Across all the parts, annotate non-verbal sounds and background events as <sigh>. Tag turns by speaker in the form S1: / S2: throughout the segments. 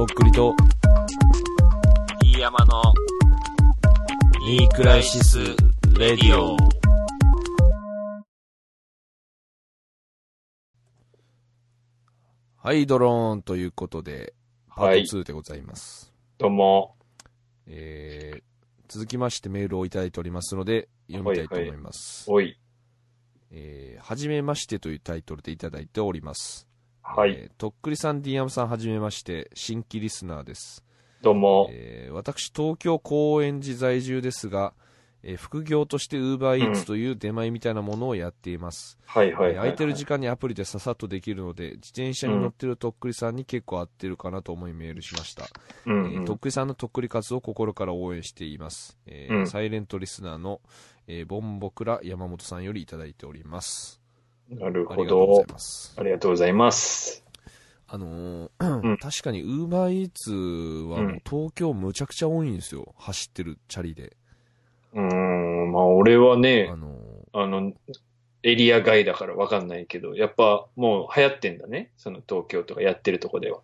S1: とっくりと、
S2: 飯山の、
S1: ニークライシス・レディオ。はい、ドローンということで、パ
S3: はい
S1: ート2でございます。
S3: どうも。
S1: えー、続きましてメールをいただいておりますので、読みたいと思います。
S3: おい。
S1: えー、はじめましてというタイトルでいただいております。
S3: はい。
S1: えーとっくりさん、ディアムさん、はじめまして、新規リスナーです。
S3: どうも。
S1: えー私、東京高円寺在住ですが、えー副業としてウーバーイーツという出前みたいなものをやっています。
S3: はいはいはい、
S1: えー空いてる時間にアプリでささっとできるので、自転車に乗ってるとっくりさんに結構合ってるかなと思いメールしました。
S3: うんうん
S1: えーとっくりさんのとっくり活動を心から応援しています。えー
S3: うん
S1: サイレントリスナーの、えーボンボクラ山本さんよりいただいております。
S3: なるほど。ありがとうございます。
S1: あのー
S3: うん <clears throat>
S1: 確かにウーバーイーツはもう東京むちゃくちゃ多いんですよ。走ってるチャリで。
S3: うーん、まあ俺はね
S1: あ、の
S3: あの、エリア外だからわかんないけど、やっぱもう流行ってんだね。その東京とかやってるとこでは。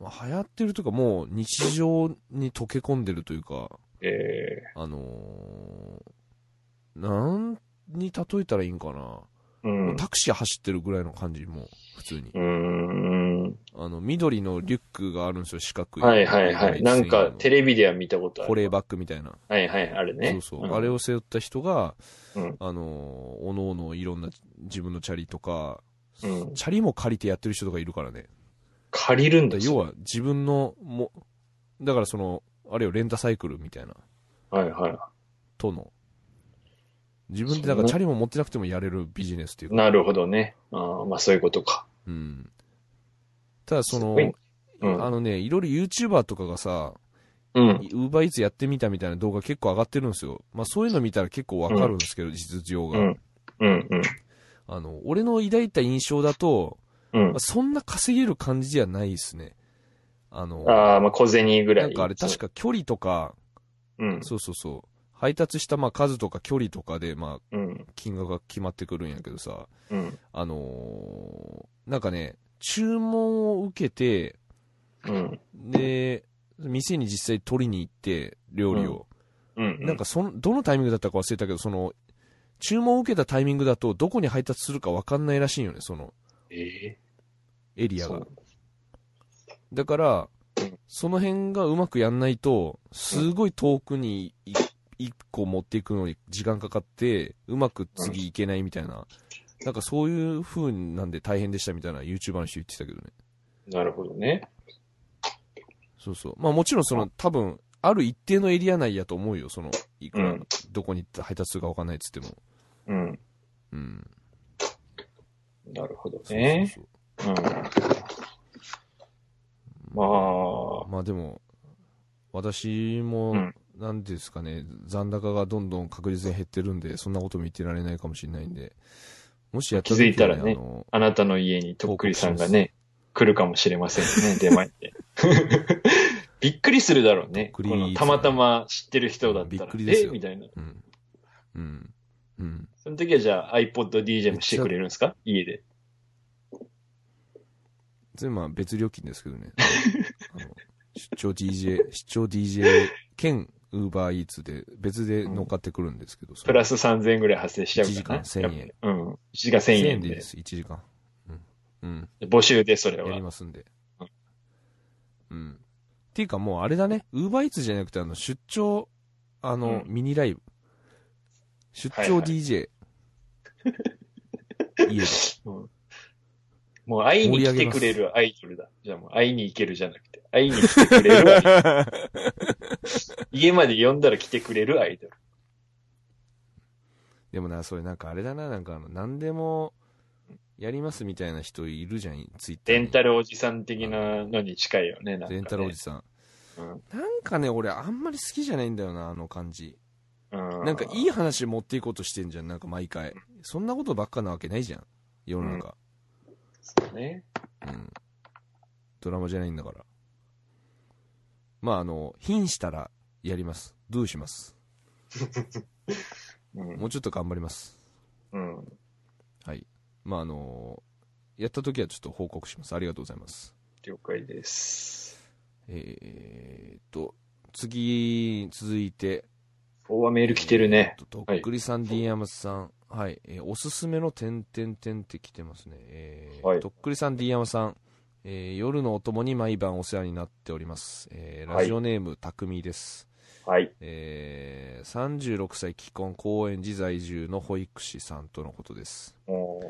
S1: ーまあ流行ってるとかもう日常に溶け込んでるというか、
S3: え
S1: あのーなんに例えたらいいんかな。
S3: ー、うん。
S1: タクシー走ってるぐらいの感じ、もう、普通に
S3: う。ーん。
S1: あの、緑のリュックがあるんですよ、四角い。
S3: はいはいはい。なんかテ
S1: レ
S3: レビでは見たことある。
S1: 保冷バッグみたいな。
S3: はいはい、あるね。
S1: そうそう。
S3: ん
S1: あれを背負った人が、
S3: うん
S1: あのー、おのおのいろんな自分のチャリとか、
S3: うん
S1: チャリも借りてやってる人とかいるからね。
S3: 借りるんだ
S1: だ要は自分のも、だからその、あれよ、レンタサイクルみたいな、
S3: はいはい。
S1: との。自分でだからチャリも持ってなくてもやれるビジネスっていうか。
S3: なるほどね。ああまあそういうことか。
S1: うん。ただその
S3: うん
S1: あのね、いろいろ YouTuber とかがさ、
S3: うん。
S1: ウーバーイーツやってみたみたいな動画結構上がってるんですよ。まあそういうの見たら結構わかるんですけど、実情が。
S3: うん。うん。うん。
S1: あの、俺の抱いた印象だと、
S3: うん
S1: まあ、。そんな稼げる感じではないですね。あの、
S3: ああ、まあ小銭ぐらい。
S1: なんかあれ確か距離とか、
S3: うん。
S1: そうそうそう。配達したまあ数とか距離とかでまあ金額が決まってくるんやけどさ、
S3: うん、
S1: あのー、なんかね、注文を受けて、
S3: うん、
S1: で、店に実際取りに行って、料理を。
S3: うん、
S1: なんかその、どのタイミングだったか忘れたけど、その、注文を受けたタイミングだと、どこに配達するか分かんないらしいよね、その、エリアが。だから、その辺がうまくやんないと、すごい遠くに行1個持っていくのに時間かかって、うまく次いけないみたいな、なんかそういう風なんで大変でしたみたいな YouTuber の人言ってたけどね。
S3: なるほどね。
S1: そうそう。まあもちろんその多分、ある一定のエリア内やと思うよ。その、いくら、どこに配達するか分かんないっつっても。
S3: うん。
S1: うん。
S3: なるほどね。
S1: そうそうそう。
S3: うん。まあ。
S1: まあでも、私も、
S3: うん
S1: なんですかね、残高がどんどん確実に減ってるんで、そんなことも言ってられないかもしれないんで、もしやった時は
S3: 気づいたらね
S1: あの
S3: あなたの家にとっくりさんがね、来るかもしれませんね、出前って。<laughs> びっくりするだろうね。このたまたま知ってる人だったら。え？みたいな。
S1: うん。うん。うん。
S3: その時はじゃあ iPod DJ もしてくれるんですか？家で。
S1: 全部まあ別料金ですけどね。出張 DJ、出張 DJ 兼 Uber Eats で別で乗っかってくるんですけど、そ
S3: プラス3000円ぐらい発生しちゃうから、ね。
S1: 1時間1000円。
S3: うん。1時間1000
S1: 1000
S3: 円で
S1: 円でいいです、1時間。うん。うん。
S3: 募集でそれ
S1: やり
S3: は。
S1: ますんで
S3: うん。
S1: うん。っていうかもうあれだね、ウーバーイーツじゃなくてあの出張、あの、
S3: うん
S1: ミニライブ。出張
S3: はいはい
S1: DJ。<laughs> 家で。
S3: うんもう会いに来てくれるアイドルだ。じゃあもう会いに行けるじゃなくて、会いに来てくれるアイドル。<laughs> 家まで呼んだら来てくれるアイドル。
S1: でもな、それなんかあれだな、なんかあの、何でもやりますみたいな人いるじゃん、ツイッターに。
S3: レンタルおじさん的なのに近いよね、なんか、ね。
S1: レンタルおじさん。
S3: うん
S1: なんかね、俺あんまり好きじゃないんだよな、あの感じ。
S3: うん。
S1: なんかいい話持っていこうとしてんじゃん、なんか毎回。そんなことばっかなわけないじゃん、世の中。
S3: ね。
S1: うん。ドラマじゃないんだから。まあ、あの、品したらやります。ドゥします？<laughs>
S3: うん。
S1: もうちょっと頑張ります。
S3: うん。
S1: はい。まあ、あのやった時はちょっと報告します。ありがとうございます。
S3: 了解です。
S1: えーっと、次、続いて。
S3: おはメール来てるね。
S1: ととっくりさん、D 山さん。はい。えーおすすめの点々点って来てますね。えー
S3: はい
S1: とっくりさん、D 山さん。えー夜のお供に毎晩お世話になっております。えー
S3: はい
S1: ラジオネーム、たくみです。
S3: はい。
S1: えー36歳既婚高円寺在住の保育士さんとのことです。
S3: おー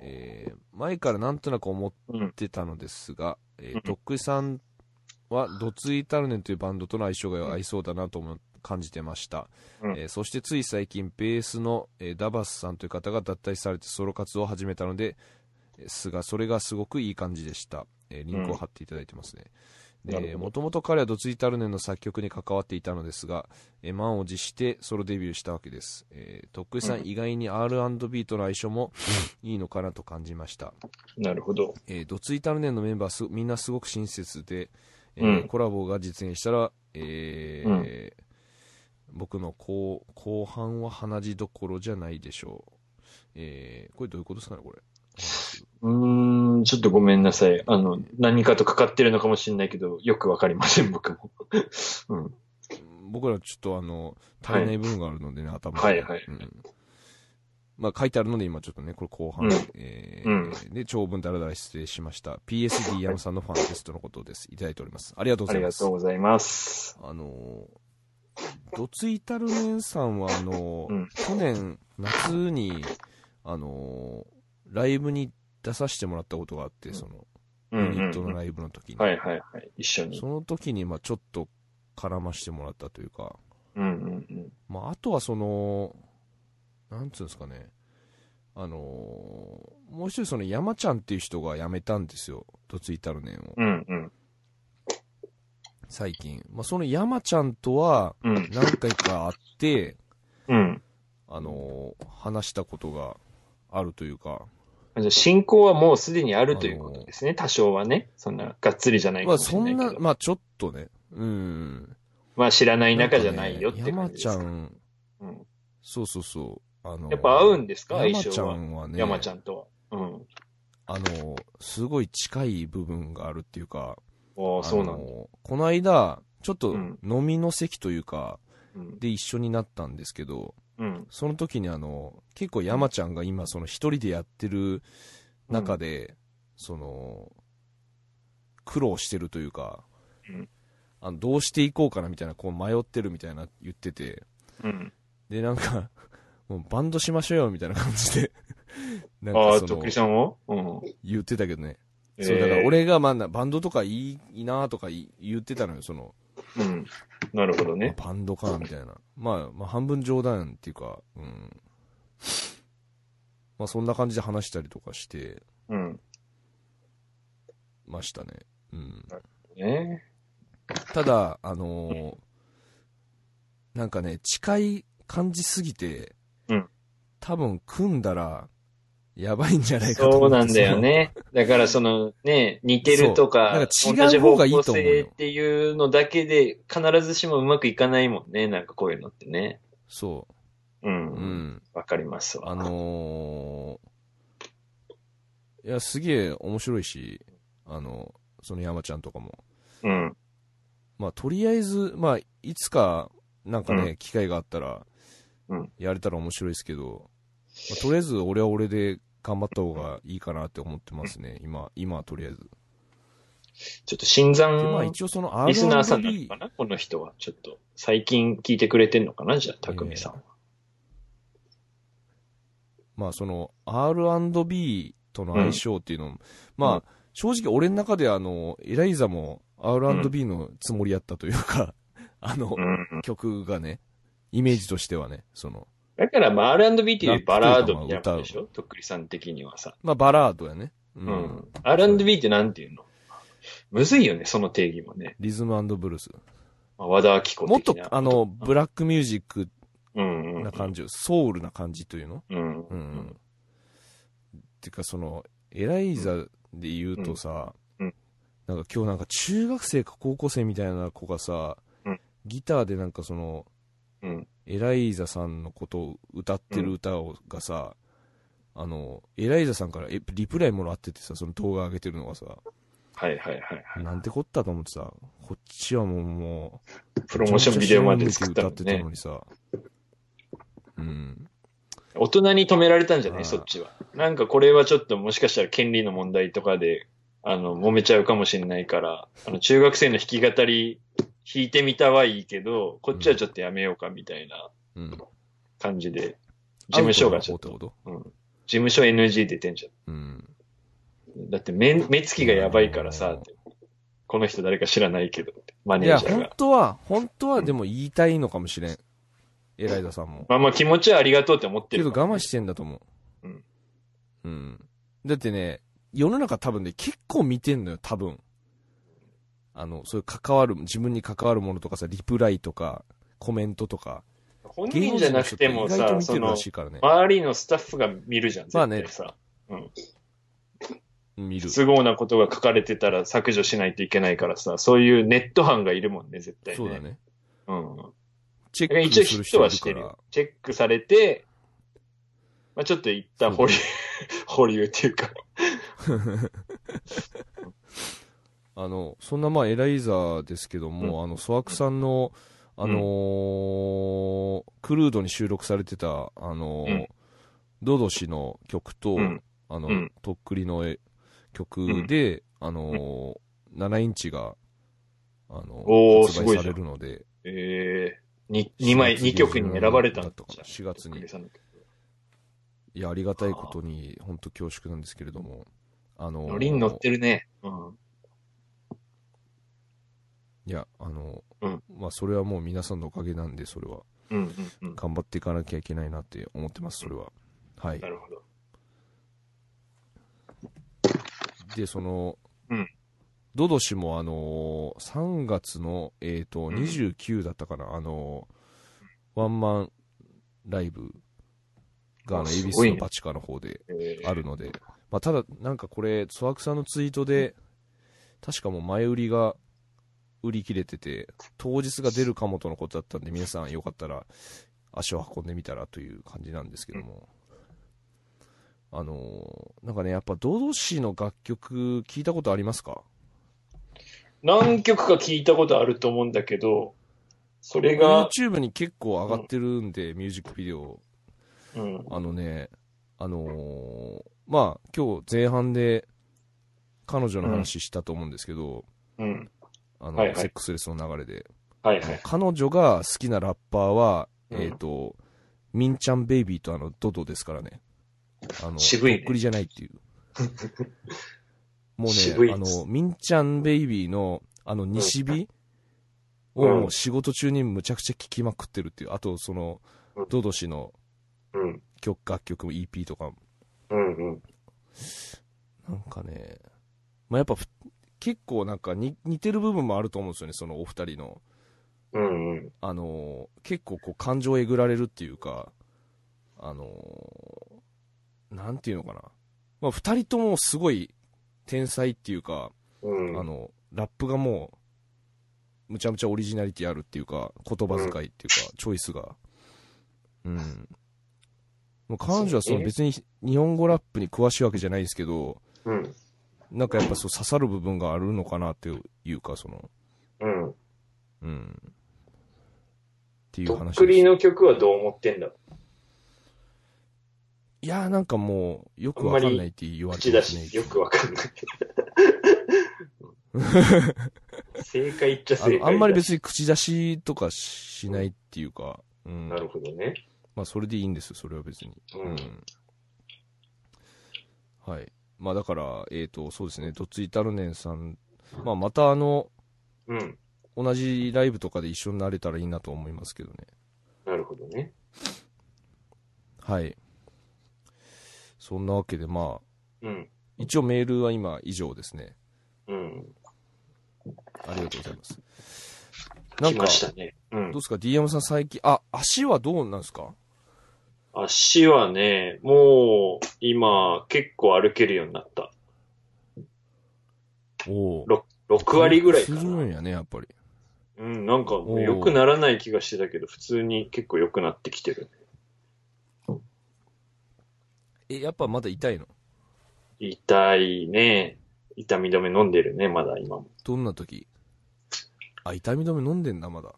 S1: えー前からなんとなく思っ
S3: うん。
S1: てたのですが、えー
S3: うん
S1: とっくりさんはドツイタルネンというバンドとの相性が合いそうだなとも感じてました、
S3: うん。
S1: えーそしてつい最近ベースの、えーダバスさんという方が脱退されてソロ活動を始めたのでですがそれがすごくいい感じでした、えーリンクを貼っていただいてますね、
S3: なるほど。
S1: もともと彼はドツイタルネンの作曲に関わっていたのですが、えー満を持してソロデビューしたわけです、えーとっくりさん、
S3: うん。
S1: 意外に R&B との相性もいいのかなと感じました、
S3: なるほど。
S1: えードツイタルネンのメンバーすみんなすごく親切で、えー
S3: うん。
S1: コラボが実現したら、えー僕の後後半は鼻血どころじゃないでしょう、えーこれどういうことですかねこれ。
S3: うーん、ちょっとごめんなさい。あの、何かとかかってるのかもしれないけど、よくわかりません、僕も。<laughs> うん。
S1: 僕らちょっとあの足りない部分があるのでね、頭に
S3: はい。はい
S1: うん。まあ、書いてあるので今ちょっとねこれ後半、
S3: うん。
S1: えー
S3: うん。
S1: で長文だらだら失礼しました。PSD 山さんのファンですとのことです。いただいております。ありがとうご
S3: ありが
S1: ざいます。
S3: とうございます。
S1: あのー、ドツイタルネンさんは、あのー
S3: うん
S1: 去年夏に、あのーライブに出させてもらったことがあって、その、ユニットの
S3: うん。
S1: ライブの時に。
S3: はいはいはい。一緒に
S1: そ。の時に、まあちょっと絡ましてもらったというか、
S3: うんうんうん。
S1: まああとはその、なんつうんですかね、あのーもう一人その山ちゃんっていう人が辞めたんですよ、ドツイタルネンを。
S3: うんうん。
S1: 最近。まあその山ちゃんとは
S3: うん。
S1: 何回か会って、
S3: うん。
S1: あのー話したことがあるというか、
S3: 進行はもうすでにあるということですね。多少はね。そんな、がっつりじゃないか
S1: まあ
S3: もしれないけど。
S1: そんな、まあちょっとね、うん。
S3: まあ知らない仲じゃないよって
S1: ね
S3: 感じですか。
S1: 山ちゃん、
S3: うん。
S1: そうそうそう、あのー
S3: やっぱ合うんですか？相
S1: 山ちゃ
S3: 性は。
S1: んはね、
S3: 山ちゃんとは。うん。
S1: あのーすごい近い部分があるっていうか、
S3: ああ、そうなんだ。
S1: あのーこの間、ちょっと
S3: うん
S1: 飲みの席というか、
S3: うん。
S1: で一緒になったんですけど、
S3: うん。
S1: その時にあの、結構山ちゃんが今その一人でやってる中で、その、苦労してるというか、
S3: うん
S1: あのどうしていこうかなみたいな、こう迷ってるみたいな言ってて、
S3: うん。
S1: で、なんか、<laughs> もうバンドしましょうよみたいな感じで、<laughs> なん
S3: ああ、
S1: かその
S3: とっくりさんもうん。
S1: 言ってたけどね。
S3: えー
S1: そう、だから俺がまあなバンドとかいいいいなとかい言ってたのよ、その、
S3: うん。なるほどね。
S1: バンドかなみたいな。まあ、まあ半分冗談っていうか、うん。まあそんな感じで話したりとかして
S3: うん。
S1: ましたね。うん。
S3: ね
S1: ただ、あのーなんかね、近い感じすぎて、
S3: うん
S1: 多分組んだら、やばいんじゃないかと
S3: そうなんだよ。ね。だからそのね、似てるとか、
S1: か違う方がいいと思う
S3: っていうのだけで必ずしもうまくいかないもんね。なんかこういうのってね。
S1: そうう。
S3: ん。
S1: う
S3: わ、
S1: ん。
S3: かりますわ。
S1: あのーいや、すげえ面白いし、あの、その山ちゃんとかも。
S3: うん。
S1: まあ、とりあえず、まあ、いつか、なんかね、
S3: う
S1: 機会があったら
S3: うん、
S1: やれたら面白いですけど、まあとりあえず俺は俺で頑張った方がいいかなって思ってますね、今、今はとりあえず。
S3: ちょっと新
S1: で、まあ
S3: 参
S1: 一応その
S3: リスナーさんなの
S1: R&B
S3: か、な？この人は。ちょっと、最近聞いてくれてんのかな？じゃあ、たくみさんは。
S1: まあその R&B との相性っていうのも、まあ、
S3: うん
S1: 正直俺の中であの、エライザも R&B のつもりやったというか、<laughs> あの、
S3: うん。
S1: 曲がね、イメージとしてはね、その、
S3: だから、まあ、R&B っていうバラードみたいなでしょ？とっくりさん的にはさ。
S1: まあバラードやね。う
S3: うん。R&B ってなんていうの？むずいよね、その定義もね。
S1: リズムブルース。
S3: まあ、和田明子
S1: もっとあの、ブラックミュージック。な感じ、ソウルな感じというの？
S3: うん。
S1: うんうん。てか、その、エライザで言うとさ、なんか今日なんか中学生か高校生みたいな子がさ、
S3: うん
S1: ギターでなんかその、
S3: うん。
S1: エライザさんのことを歌ってる歌をがさ、あの、エライザさんからえリプライもらっててさ、その動画上げてるのがさ、
S3: はいはいはいはい。
S1: なんてこったと思ってさ、こっちはもう、もう、
S3: プロモーションビデオまで作った
S1: 歌ってた
S3: のね
S1: の。にさ、うん。
S3: 大人に止められたんじゃな
S1: あー
S3: いそっちは。なんかこれはちょっともしかしたら権利の問題とかで、あの、揉めちゃうかもしれないから、あの、中学生の弾き語り弾いてみたはいいけど、こっちはちょっとやめようかみたいな
S1: うん。
S3: 感じで、事務所がちょっと、うん。事務所 NG 出てんじ
S1: とうん。
S3: ゃん。だって目、目つきがやばいからさ、この人誰か知らないけど、マ
S1: いや、本
S3: ネージャーが。
S1: 当は、本当はでも言いたいのかもしれん。エライザさんも。
S3: まあまあ気持ちはありがとうって思って
S1: けど
S3: るからね、
S1: 我慢してんだと思う。
S3: うん。
S1: うん。だってね、世の中多分ね、結構見てんのよ、多分。あの、そういう関わる、自分に関わるものとかさ、リプライとか、コメントとか。
S3: 本人じゃなくてもさ、その。周りのスタッフが見るじゃん、絶
S1: まあね
S3: 対さ。うん。
S1: 見る。
S3: 不合なことが書かれてたら削除しないといけないからさ、そういうネット班がいるもんね、絶対ね。
S1: そうだ。ね。
S3: うん。
S1: チェック
S3: 一応ヒッ
S1: する人
S3: トはしてる。チェックされて、まあちょっと一旦保留、<laughs> 保留っていうか。<laughs>
S1: あの、そんなまあエライザーですけども、あの、ソワクさんの、あのークルードに収録されてた、あのー
S3: うん。
S1: ドド氏の曲と、
S3: うん。
S1: あの、
S3: うん。
S1: とっくりのえ曲で、あのー7インチが、あの
S3: おー
S1: 発売されるので、
S3: ええ二二枚、
S1: 4月
S3: 二曲に選ばれたん
S1: だ。かな。4月に。いや、ありがたいことに、本当恐縮なんですけれども、あのー
S3: ノリに乗ってるね。うん。
S1: いや、あの、
S3: うん
S1: まあ、それはもう皆さんのおかげなんで、それは。
S3: うんうんうん。
S1: 頑張っていかなきゃいけないなって思ってます、それは。はい
S3: な。るほど。
S1: で、その、
S3: うん
S1: ドド氏も、あのー3月の、えっ、と、
S3: ん
S1: 29だったかな、あのーワンマンライブが、あの、
S3: あ
S1: 恵比寿のバチカの方で
S3: ええ
S1: あるので、まあ、ただ、なんかこれ、ソワクさんのツイートで、確かもう前売りが売り切れてて、当日が出るかもとのことだったんで、皆さんよかったら足を運んでみたらという感じなんですけども。あのーなんかね、やっぱ、ドド氏の楽曲聞いたことありますか？
S3: 何曲か聞いたことあると思うんだけど、それが、
S1: YouTube に結構上がってるんで、ミュージックビデオ。
S3: うん。
S1: あのね、あのーまあ、今日前半で彼女の話したと思うんですけど、
S3: うん。
S1: あの、
S3: はいはい
S1: セックスレスの流れで。
S3: はいはい。
S1: 彼女が好きなラッパーは、
S3: うん
S1: えっ、と、ミンちゃんベイビーとあの、ドドですからね。あの、
S3: 渋いね
S1: とっくりじゃないっていう。<laughs> もうね、あの、ミンちゃんベイビーの、あの、西日を仕事中にむちゃくちゃ聴きまくってるっていう。あと、その
S3: うん、
S1: ドド氏の
S3: うん。
S1: 曲、楽曲も EP とかも
S3: うんうん。
S1: なんかね、まあ、やっぱふ、結構なんかに似てる部分もあると思うんですよね、そのお二人の。
S3: うんうん。
S1: あのー結構こう感情えぐられるっていうか、あのーなんていうのかな。まあ、二人ともすごい天才っていうか、
S3: うん。
S1: あの、ラップがもう、むちゃむちゃオリジナリティあるっていうか、言葉遣いっていうか、チョイスが。うん。<laughs> もう彼女はその別に日本語ラップに詳しいわけじゃないですけど、
S3: うん。
S1: なんかやっぱそう刺さる部分があるのかなっていうか、その、
S3: うん。
S1: うん。っていう
S3: とっ
S1: 話
S3: くり。の曲はどう思ってんだ？
S1: いやーなんかもう、よくわかんないって言われてますね
S3: し。よくわかんない。<laughs> 正解っちゃ
S1: あ
S3: 正解だ
S1: のあんまり別に口出しとかしないっていうか、うん。
S3: なるほどね。
S1: まあそれでいいんですよ、それは別に。
S3: うん。
S1: はい。まあだから、えっ、と、そうですね、どっついたるねんさん、まあまたあの、
S3: うん。
S1: 同じライブとかで一緒になれたらいいなと思いますけどね。
S3: なるほどね。
S1: はい。そんなわけで、まあ、
S3: うん。
S1: 一応メールは今以上ですね。
S3: うん。
S1: ありがとうございます。なんか
S3: 来ま、したね。うん
S1: どう。ですか ?DM さん最近、あ、足はどうなんですか？
S3: 足はね、もう、今、結構歩けるようになった。
S1: おお。
S3: 6割ぐらいか
S1: する
S3: な。
S1: んやね、やっぱり。
S3: うん、なんか、良くならない気がしてたけど、普通に結構良くなってきてる。
S1: え、やっぱまだ痛いの？
S3: 痛いね。痛み止め飲んでるね、まだ今も。
S1: どんな時？あ、痛み止め飲んでんだ、まだ。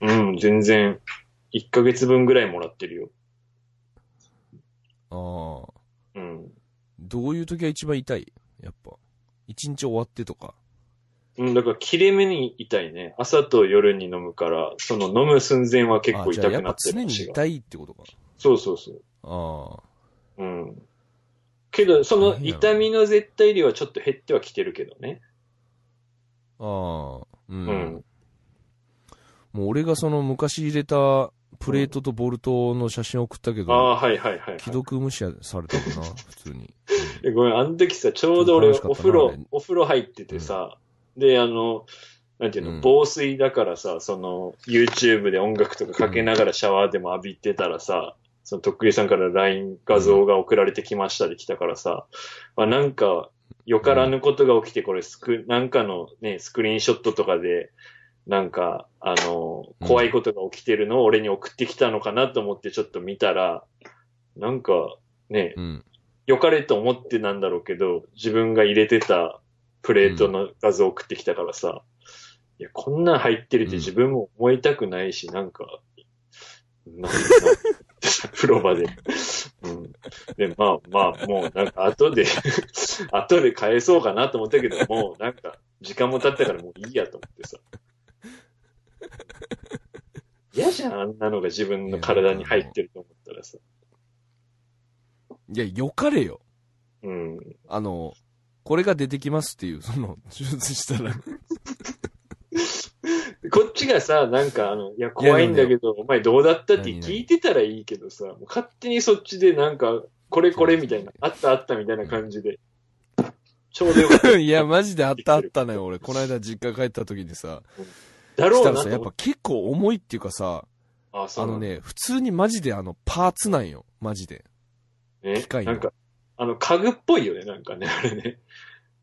S3: うん、全然、1ヶ月分ぐらいもらってるよ。
S1: ああ。
S3: うん。
S1: どういう時が一番痛い？やっぱ。一日終わってとか。
S3: うん、だから切れ目に痛いね。朝と夜に飲むから、その飲む寸前は結構
S1: あじゃあやっぱ
S3: 痛くなって
S1: 常に。痛いってことか。
S3: そうそうそう。
S1: ああ。
S3: うん。けど、その痛みの絶対量はちょっと減ってはきてるけどね。
S1: ああ。うん。
S3: うん
S1: もう俺がその昔入れたプレートとボルトの写真送ったけど、
S3: ああ、はいはいはい、はい。
S1: 既読無視されたかな、<laughs> 普通に。
S3: でごめん、あの時さ、ちょうど俺、
S1: ちょっと悲しかったな
S3: お風呂
S1: あれ、
S3: お風呂入っててさ、で、あの、なんていうの、
S1: うん。
S3: 防水だからさ、その、YouTube で音楽とかかけながらシャワーでも浴びてたらさ、その、とっくりさんから LINE 画像が送られてきましたで来たからさ、あなんか、よからぬことが起きて、これスク、なんかのね、スクリーンショットとかで、なんか、あの、怖いことが起きてるのを俺に送ってきたのかなと思ってちょっと見たら、なんか、ね、
S1: うん。
S3: 良かれと思ってなんだろうけど、自分が入れてたプレートの画像を送ってきたからさ、いや、こんなん入ってるって自分も思いたくないし、なんか、なんか、<laughs> 風呂場で。うん。で、まあまあ、もうなんか後で、<laughs> 後で返そうかなと思ったけど、もうなんか、時間も経ったからもういいやと思ってさ。嫌じゃん、あんなのが自分の体に入ってると思ったらさ。
S1: いや、よかれよ。
S3: うん。
S1: あの、これが出てきますっていう、その、手術したら。<laughs>
S3: こっちがさ、なんかあの、いや、怖いんだけど、お前どうだったって聞いてたらいいけどさ、もう勝手にそっちでなんか、これこれみたいな、あったあったみたいな感じで、<laughs> ちょうどよかった。
S1: いや、マジであったあったのよ、俺。この間実家帰った時にさ。
S3: だろ
S1: したらさ、
S3: うなと思っ。
S1: やっぱ結構重いっていうかさ、
S3: あ、
S1: あのね、普通にマジであの、パーツなんよ。マジで。
S3: ね
S1: 機械の
S3: なんか、あの、家具っぽいよね、なんかね、あれね。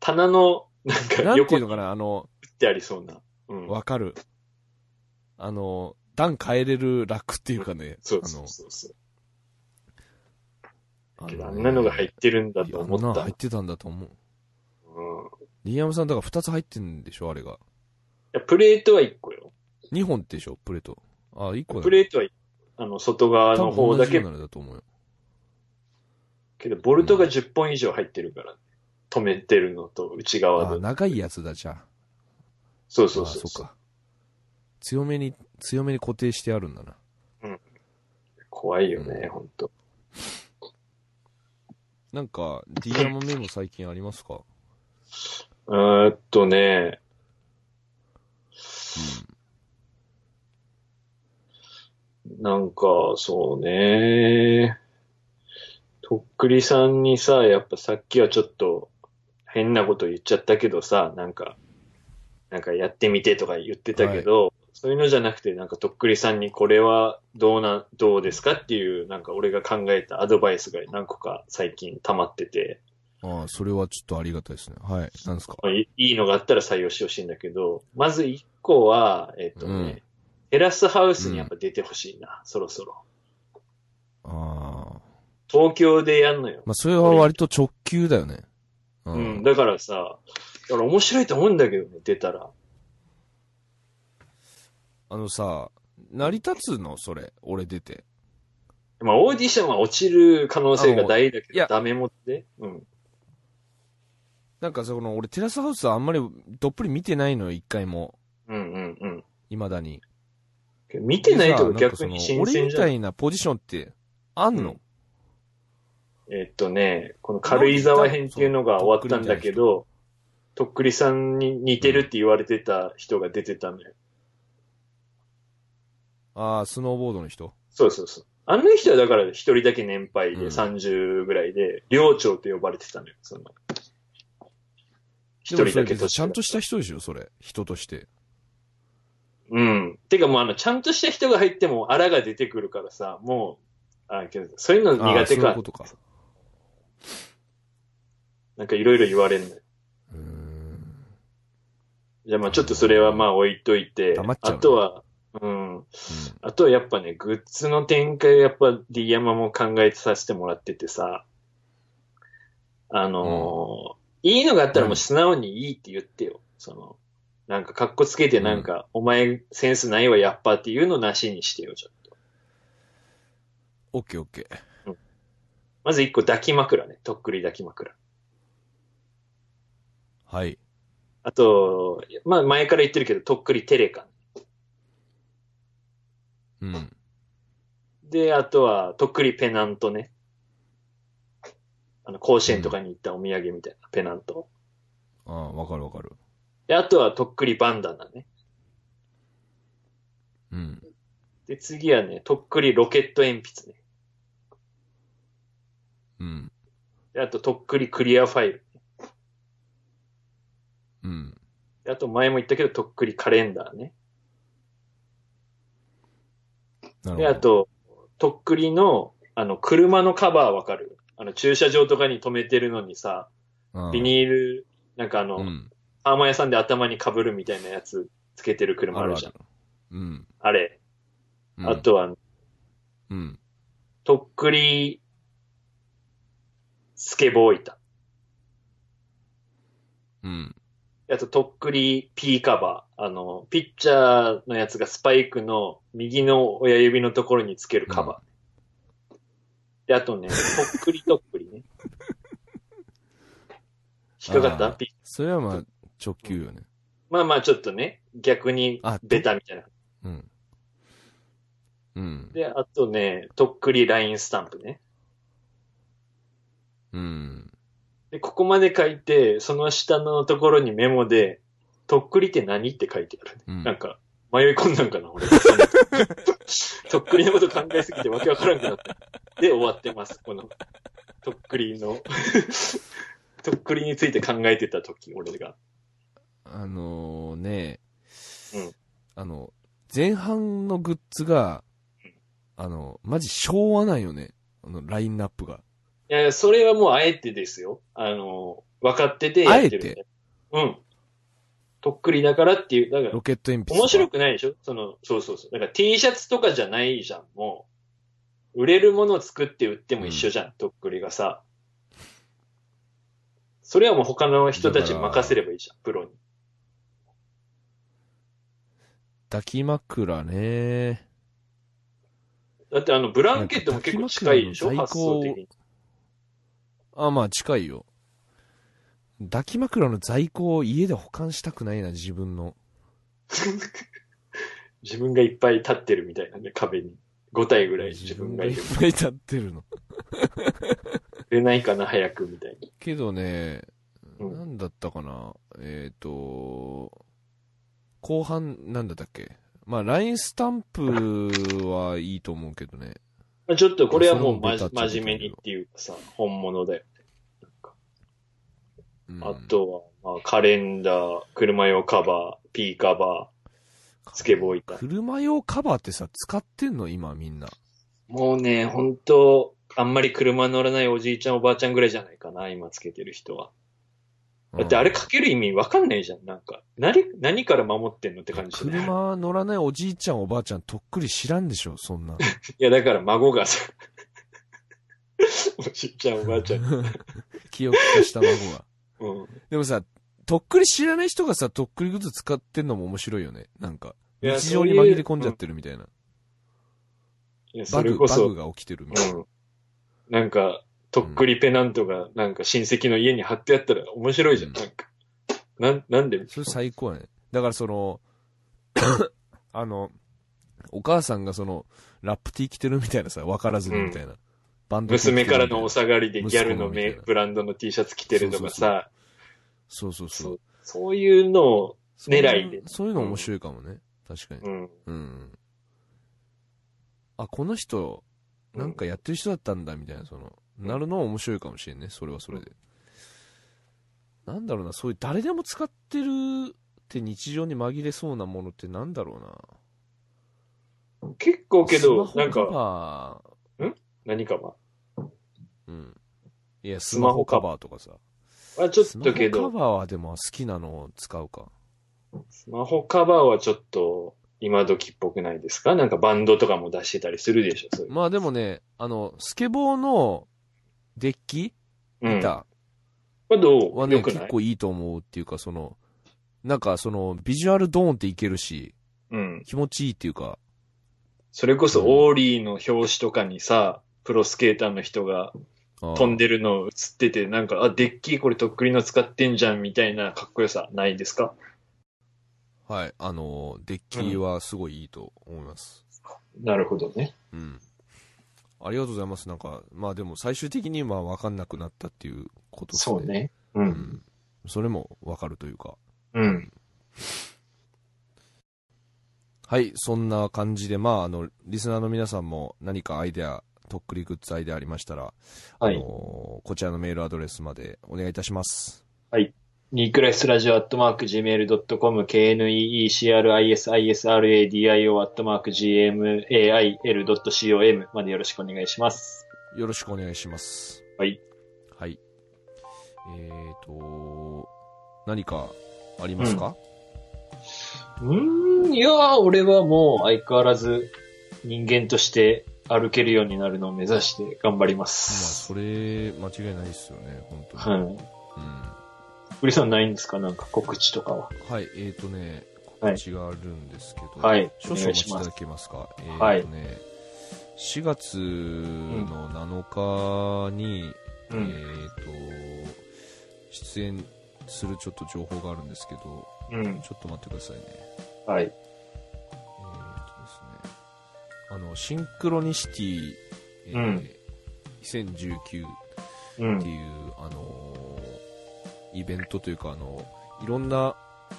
S3: 棚の、なんか
S1: なんていうのかな、あの、
S3: ってありそうな。うん。
S1: わかる。あの、段変えれる楽っていうかね。
S3: そうそうそうそう。
S1: あの
S3: けど、あんなのが入ってるんだと思った
S1: んなの入。ってたんだと思う。
S3: うん。い
S1: リーアムさんだから2つ入ってんでしょ、あれが。
S3: や、プレートは1個よ。
S1: 2本でしょ、プレート。あ、1個だ。
S3: プレートは、あの、外側の方だけ
S1: だと思うよ。
S3: けど、ボルトが10本以上入ってるから、止めてるのと内側
S1: あ、
S3: で。
S1: 長いやつだ、じゃあ。
S3: そうそうそう
S1: あそっか。強めに、強めに固定してあるんだな。
S3: 怖いよね、ほんと。
S1: なんか、ディアマメモ最近ありますか？
S3: えーっとね、なんか、そうね。とっくりさんにさ、やっぱさっきはちょっと変なこと言っちゃったけどさ、なんか、なんかやってみてとか言ってたけど、そういうのじゃなくて、なんかとっくりさんにこれはどうな、どうですかっていう、なんか俺が考えたアドバイスが何個か最近溜まってて、
S1: ああ、それはちょっとありがたいですね。はい。なんですか？
S3: まあいいいのがあったら採用してほしいんだけど、まず一個は、えっ、とね、
S1: うん
S3: テラスハウスにやっぱ出てほしいな、そろそろ。
S1: ああ。
S3: 東京でやんのよ。
S1: まあ、それは割と直球だよね。う
S3: うん、だからさ、だから面白いと思うんだけどね、出たら。
S1: あのさ、成り立つのそれ、俺出て。
S3: まあ、オーディションは落ちる可能性が大だけど、ダメもって。うん。
S1: なんかその、俺テラスハウスはあんまりどっぷり見てないのよ、一回も。
S3: うんうんうん。
S1: 未だに。
S3: 見てないと逆に新
S1: なんかその俺みた
S3: 鮮じゃん。
S1: いなポジションって、あんの、
S3: うんえっとね、この軽井沢編っていうのが終わったんだけど、とっくりさんに似てるって言われてた人が出てたのよ。
S1: ああ、スノーボードの人？
S3: そうそうそう。あの人はだから一人だけ年配で
S1: うん
S3: 30ぐらいで、寮長って呼ばれてたのよ。その一人だけ年
S1: ちゃんとした人でしょ、それ。人として。
S3: うん。てかもうあの、ちゃんとした人が入っても、あらが出てくるからさ、もう、あ、けど、そういうの苦手
S1: ああそういう
S3: か
S1: こ。とか。
S3: なんかいろいろ言われんのよ。
S1: うーん。
S3: じゃあまあちょっとそれはまあ置いといて、あとは、うん。あとはやっぱね、グッズの展開やっぱ D 山も考えさせてもらっててさ、あのーいいのがあったらもう素直にいいって言ってよ。その、なんか格好つけてなんか、お前センスないわやっぱっていうのなしにしてよ、ちょっと。
S1: オッケーオッケー。
S3: まず一個抱き枕ね。とっくり抱き枕。
S1: はい。
S3: あと、まあ前から言ってるけど、とっくりテレカ。
S1: うん。
S3: で、あとは、とっくりペナントね。あの、甲子園とかに行ったお土産みたいな、ペナント。
S1: ああ、わかるわかる。
S3: で、あとは、とっくりバンダナね。
S1: うん。
S3: で、次はね、とっくりロケット鉛筆ね。
S1: うん。
S3: で、あと、とっくりクリアファイル。
S1: うん。
S3: であと、前も言ったけど、とっくりカレンダーね。で。あと、とっくりの、あの、車のカバーわかる？あの、駐車場とかに止めてるのにさ、ビニール、なんかあの、
S1: うん。
S3: アーマー屋さんで頭に被るみたいなやつつけてる車あるじゃん。
S1: あ。うん。
S3: あれ。
S1: うん
S3: あ、とは、
S1: うん。
S3: とっくり、スケボー板。
S1: うん。
S3: あと、とっくり P カバー。あの、ピッチャーのやつがスパイクの右の親指のところにつけるカバー。で、あとね、とっくりとっくりね。<laughs> 引っかかった？
S1: それはまあ、直球よね。
S3: まあまあちょっとね、逆に
S1: あ
S3: ベタみたいな。
S1: うん。うん。
S3: で、あとね、とっくりラインスタンプね。
S1: うん。
S3: で、ここまで書いて、その下のところにメモで、とっくりって何って書いてあるね。
S1: うん
S3: なんか、迷い込んだんかな、俺。<laughs> とっくりのこと考えすぎてわけわからんくなった。で、終わってます。この、とっくりの、<laughs> とっくりについて考えてた時、俺が。
S1: あのね、
S3: うん
S1: あの、前半のグッズが、あの、マジ昭和なんよね。あの、ラインナップが。
S3: いやいや、それはもうあえてですよ。あの、分かっててやってる。
S1: あえて？
S3: うん。とっくりだからっていう、だから
S1: ロ、ケット鉛筆。
S3: 面白くないでしょ？その、そうそうそう。だから T シャツとかじゃないじゃん、もう。売れるものを作って売っても一緒じゃん、とっくりがさ。それはもう他の人たちに任せればいいじゃん、プロに。
S1: 抱き枕ね。
S3: だってあの、ブランケットも結構近いでしょ？発想的に。
S1: あ、まあ近いよ。抱き枕の在庫を家で保管したくないな、自分の。<laughs>
S3: 自分がいっぱい立ってるみたいなね、壁に。5体ぐらい自分がいる
S1: いっ。ぱい立ってるの。
S3: 出ないかな、早く、みたいに。
S1: けどね、
S3: うん
S1: なんだったかな？えっ、と、後半、なんだったっけ？まあ、ラインスタンプはいいと思うけどね。
S3: まあちょっとこれはもうま真面目にっていうかさ、本物だよ。
S1: うん
S3: あとは、まあ、カレンダー、車用カバー、P カバー、スケボー板。
S1: 車用カバーってさ、使ってんの？今みんな。
S3: もうね、本当あんまり車乗らないおじいちゃんおばあちゃんぐらいじゃないかな、今つけてる人は。だってあれかける意味わかんないじゃん、なんか。何、何から守ってんのって感じしない？
S1: 車乗らないおじいちゃんおばあちゃんとっくり知らんでしょ、そんな。<laughs>
S3: いや、だから孫がさ、おじいちゃんおばあちゃん。<laughs>
S1: 記憶化した孫が。
S3: うん。
S1: でもさ、とっくり知らない人がさ、とっくりグッズ使ってんのも面白いよね。なんか、日常に紛れ込んじゃってるみたいな。
S3: いや、
S1: バグ、
S3: それこそ
S1: バグ、が起きてるみたいな。
S3: うん。なんか、とっくりペナントが、なんか親戚の家に貼ってあったら面白いじゃん、
S1: うん
S3: なんか。なん、なんで？
S1: それ最高やね。だからその、<coughs> あの、お母さんがその、ラップティー着てるみたいなさ、わからずにみたいな。バンド
S3: 娘からのお下がりでギャルのめブランドの T シャツ着てるとかさ、
S1: そうそうそ
S3: そうう。そういうのを、狙いで
S1: そういうの面白いかもね。確かに。
S3: うん。
S1: うん。あ、この人、なんかやってる人だったんだ、みたいな、その、なるのは面白いかもしれんね。それはそれで。なんだろうな、そういう誰でも使ってるって日常に紛れそうなものってなんだろうな。
S3: 結構けど、なんか、
S1: バ
S3: 何かは？
S1: ー、うん。いや、ス
S3: スマ
S1: マホカ
S3: バ
S1: バーとかさ。
S3: あ、ちょっとけど、
S1: ホカバーはでも好きなのを使うか。
S3: スマホカバーはちょっと、今時っぽくないですか？なんかバンドとかも出してたりするでしょ。
S1: まあでもね、あの、スケボーのデッキ？
S3: うん。
S1: 板
S3: はど
S1: はね、
S3: うよくない？
S1: 結構いいと思うっていうか、その、なんかその、ビジュアルドーンっていけるし、
S3: うん。
S1: 気持ちいいっていうか、
S3: それこそオーリーの表紙とかにさ、プロスケーターの人が飛ん
S1: で
S3: でるの映ってて、なんか、あ、デッキーこれとっくりの使ってんじゃんみたいなかっこよさないですか？
S1: はい、あの、デッキはすごいいいと思います。
S3: なるほどね。
S1: うん。ありがとうございます。なんか、まあでも最終的には分かんなくなったっていうことですね。
S3: そう。ね。う。
S1: うんん。それも分かるというか。
S3: うん。
S1: はい、そんな感じで、まあ、あの、リスナーの皆さんも何かアイデア、とっくりグッズアイデアありましたら、
S3: はい。
S1: あのーこちらのメールアドレスまでお願いいたします。
S3: ニークライスラジオアットマーク Gmail.com、KNEECRISISRADIO アットマーク GMAIL.com までよろしくお願いします。
S1: よろしくお願いします。
S3: はい。
S1: はい。えーと、何かありますか、
S3: うーん、いやー、俺はもう相変わらず人間として歩けるようになるのを目指して頑張りま
S1: まあ、
S3: す。
S1: それ、間違いないですよね、本当に。
S3: はい。
S1: うん。
S3: グリさんないんですか？なんか告知とかは。
S1: はい、えーとね、
S3: はい
S1: 告知があるんですけど、
S3: はい
S1: 少々お待ちいただけますか？えーとね、4月の7日に、
S3: うん。
S1: えーと、出演するちょっと情報があるんですけど、
S3: うん。
S1: ちょっと待ってくださいね。
S3: はい。
S1: えーとですね、あの、シンクロニシティ、えー
S3: うん
S1: 2019
S3: うん
S1: って。いう、あのーイベントというか、あの、いろんな、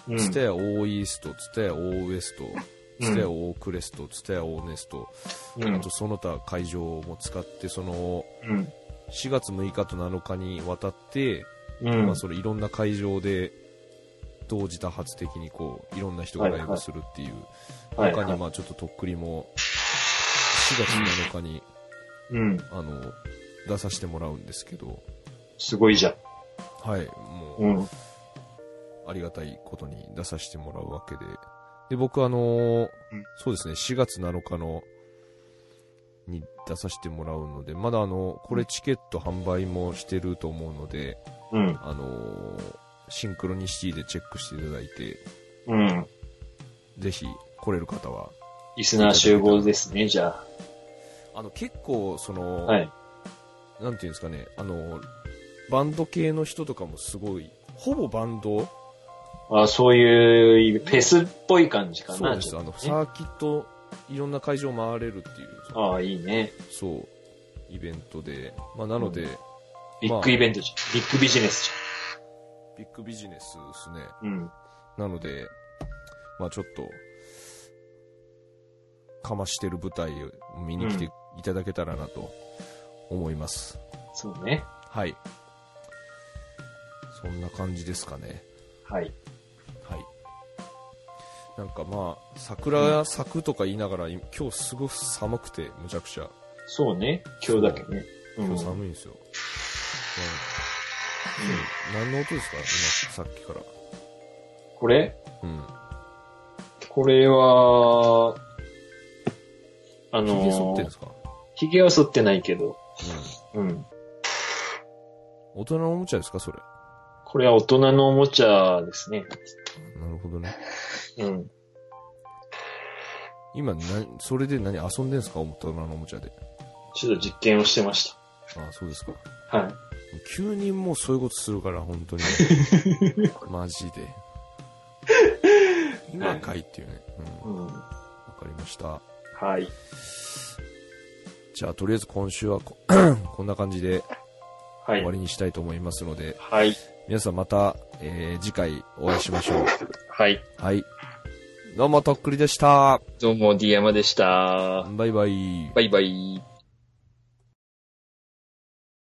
S3: うん
S1: ツタヤオーイースト、ツタヤオーウエスト、ツタヤオークレスト、ツタヤオーネスト、
S3: うん
S1: あとその他会場も使って、その、
S3: うん。
S1: 4月6日と7日にわたって、
S3: うん。
S1: まあ、それいろんな会場で同時多発的にこういろんな人がライブするっていう、
S3: はい
S1: 他にまあちょっととっくりも4月7日に、
S3: うん。
S1: あの出させてもらうんですけど
S3: すごいじゃん。
S1: はいもう
S3: うん。
S1: ありがたいことに出させてもらうわけでで僕あのーそうですね4月7日のに出させてもらうのでまだあのこれチケット販売もしてると思うので、
S3: うん。
S1: あのーシンクロニシティでチェックしていただいて、
S3: うん。
S1: ぜひ来れる方は。
S3: リスナー集合ですね、じゃ
S1: あの、結構、その、
S3: あ。はい。
S1: なんていうんですかね、あの、バンド系の人とかもすごい、ほぼバンド？
S3: あそういう、フェスっぽい感じかな。
S1: そうです。あの、サーキット、いろんな会場回れるっていう、
S3: ああ、いいね。
S1: そう、イベントで、まあ、なので、
S3: ビッグイベントじゃん。ビッグビジネス
S1: ビッグビジネスですね。
S3: じゃん。うん。
S1: なので、まあちょっと、かましてる舞台を見に来ていただけたらなと思います。
S3: そうね。
S1: はい。そんな感じですかね。
S3: はい。
S1: はい。なんかまあ、桜咲くとか言いながら、今日すごく寒くて、むちゃくちゃ。
S3: そうね。今日だけね。うん
S1: 今日寒いんですよ。うん。何の音ですか？今、さっきから。
S3: これ？
S1: うん。
S3: これは、あの
S1: 髭剃ってん
S3: ー
S1: ですか？
S3: 髭は剃ってないけど、
S1: うん。
S3: うん。
S1: 大人のおもちゃですか？それ。
S3: これは大人のおもちゃですね。
S1: なるほどね。
S3: うん。
S1: 今、な、それで何遊んでんすか？大人のおもちゃで。
S3: ちょっと実験をしてまし
S1: ああ、そうですか。
S3: た。はい。
S1: 急にもうそういうことするから、本当に。<laughs> マジで。今かいっていうね。うん。わ
S3: うん。
S1: かりました。
S3: はい。
S1: じゃあ、とりあえず今週はこ <clears throat> こんな感じで
S3: はい
S1: 終わ。りにしたいと思いますので、
S3: はい。
S1: 皆さんまた、えー次回お会いしましょう。
S3: はい。
S1: はい。どうも、とっくりでした。
S3: どうも、ディアマでした。
S1: バイバイ。
S3: バイバイ。